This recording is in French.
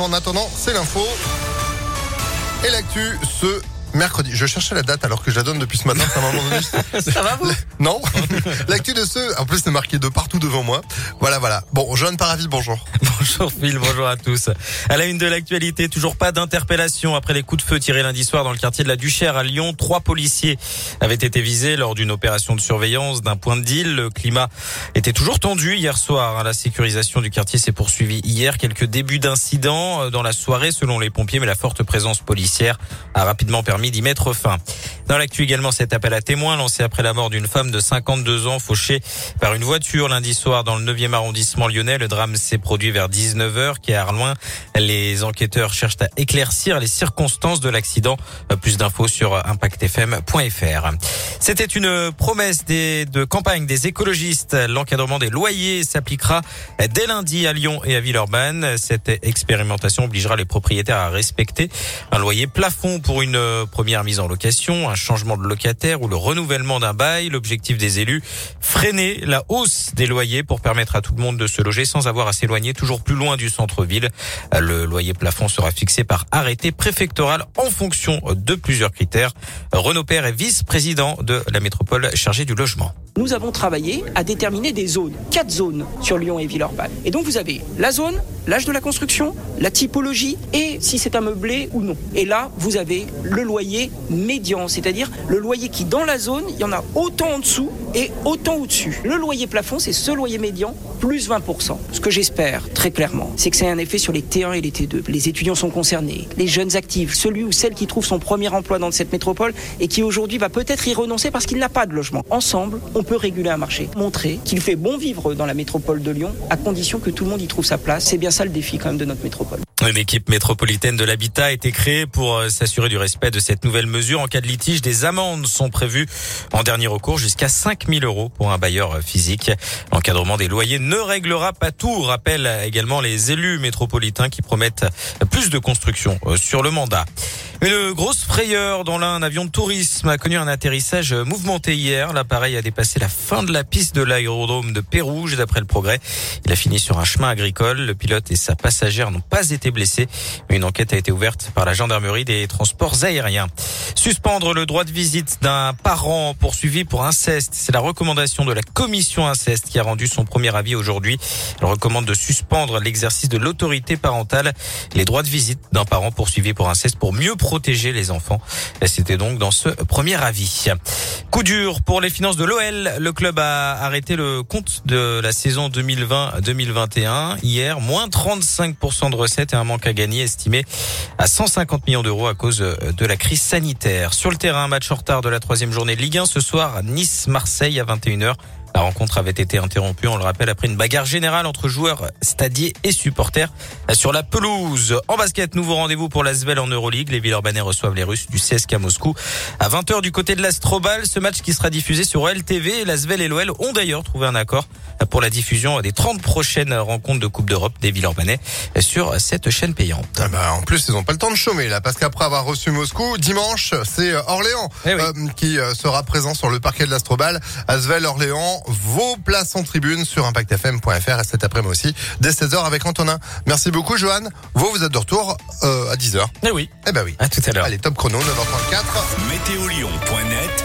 En attendant, c'est l'info. Et l'actu, ce mercredi. Je cherchais la date alors que je la donne depuis ce matin. Moment donné. Ça va vous? Non. L'actu de ce, en plus c'est marqué de partout devant moi. Voilà, voilà. Bon, Johan Paravis, bonjour. Bonjour Phil, bonjour à tous. À la une de l'actualité, toujours pas d'interpellation après les coups de feu tirés lundi soir dans le quartier de la Duchère à Lyon. Trois policiers avaient été visés lors d'une opération de surveillance d'un point de deal. Le climat était toujours tendu hier soir. La sécurisation du quartier s'est poursuivie hier. Quelques débuts d'incidents dans la soirée selon les pompiers, mais la forte présence policière a rapidement permis d'y mettre fin. Dans l'actu également, cet appel à témoins lancé après la mort d'une femme de 52 ans fauchée par une voiture lundi soir dans le 9e arrondissement lyonnais. Le drame s'est produit vers 19h, qui est à Arloin. Les enquêteurs cherchent à éclaircir les circonstances de l'accident. Plus d'infos sur impactfm.fr. C'était une promesse de campagne des écologistes. L'encadrement des loyers s'appliquera dès lundi à Lyon et à Villeurbanne. Cette expérimentation obligera les propriétaires à respecter un loyer plafond pour une première mise en location, changement de locataire ou le renouvellement d'un bail. L'objectif des élus, freiner la hausse des loyers pour permettre à tout le monde de se loger sans avoir à s'éloigner toujours plus loin du centre-ville. Le loyer plafond sera fixé par arrêté préfectoral en fonction de plusieurs critères. Renaud Père est vice-président de la métropole chargée du logement. Nous avons travaillé à déterminer des zones, quatre zones sur Lyon et Villeurbanne. Et donc vous avez la zone, l'âge de la construction, la typologie et si c'est un meublé ou non. Et là, vous avez le loyer médian, c'est-à-dire le loyer qui dans la zone, il y en a autant en dessous et autant au-dessus. Le loyer plafond, c'est ce loyer médian plus 20%. Ce que j'espère très clairement, c'est que c'est un effet sur les T1 et les T2. Les étudiants sont concernés, les jeunes actifs, celui ou celle qui trouve son premier emploi dans cette métropole et qui aujourd'hui va peut-être y renoncer parce qu'il n'a pas de logement. Ensemble, on peut réguler un marché, montrer qu'il fait bon vivre dans la métropole de Lyon à condition que tout le monde y trouve sa place. C'est bien ça le défi quand même de notre métropole. Une équipe métropolitaine de l'habitat a été créée pour s'assurer du respect de cette nouvelle mesure. En cas de litige, des amendes sont prévues en dernier recours jusqu'à 5 000 euros pour un bailleur physique. L'encadrement des loyers ne réglera pas tout, rappellent également les élus métropolitains qui promettent plus de construction sur le mandat. Une grosse frayeur dans l'un, un avion de tourisme a connu un atterrissage mouvementé hier. L'appareil a dépassé la fin de la piste de l'aérodrome de Pérouge. D'après le progrès, il a fini sur un chemin agricole. Le pilote et sa passagère n'ont pas été blessés. Une enquête a été ouverte par la gendarmerie des transports aériens. Suspendre le droit de visite d'un parent poursuivi pour inceste. C'est la recommandation de la commission inceste qui a rendu son premier avis aujourd'hui. Elle recommande de suspendre l'exercice de l'autorité parentale, les droits de visite d'un parent poursuivi pour inceste pour mieux protéger les enfants. C'était donc dans ce premier avis. Coup dur pour les finances de l'OL. Le club a arrêté le compte de la saison 2020-2021. Hier, moins 35% de recettes et un manque à gagner estimé à 150 millions d'euros à cause de la crise sanitaire. Sur le terrain, match en retard de la troisième journée de Ligue 1 ce soir, Nice-Marseille à 21h. La rencontre avait été interrompue, on le rappelle, après une bagarre générale entre joueurs stadiers et supporters sur la pelouse. En basket, nouveau rendez-vous pour l'Asvel en Euroleague. Les Villeurbanais reçoivent les Russes du CSK Moscou à 20h du côté de l'Astrobal. Ce match qui sera diffusé sur LTV. L'Asvel et l'OL ont d'ailleurs trouvé un accord pour la diffusion des 30 prochaines rencontres de Coupe d'Europe des Villeurbanais sur cette chaîne payante. Ah bah, en plus, ils n'ont pas le temps de chômer là, parce qu'après avoir reçu Moscou, dimanche, c'est Orléans Eh oui. euh, qui euh, sera présent sur le parquet de l'Astrobal. Asvel Orléans, vos places en tribune sur impactfm.fr et cet après-midi aussi, dès 16h avec Antonin. Merci beaucoup, Johan. Vous, vous êtes de retour euh, à 10h. Eh oui, Eh ben oui. à tout à l'heure. Allez, top chrono, 9h34. Météolion.net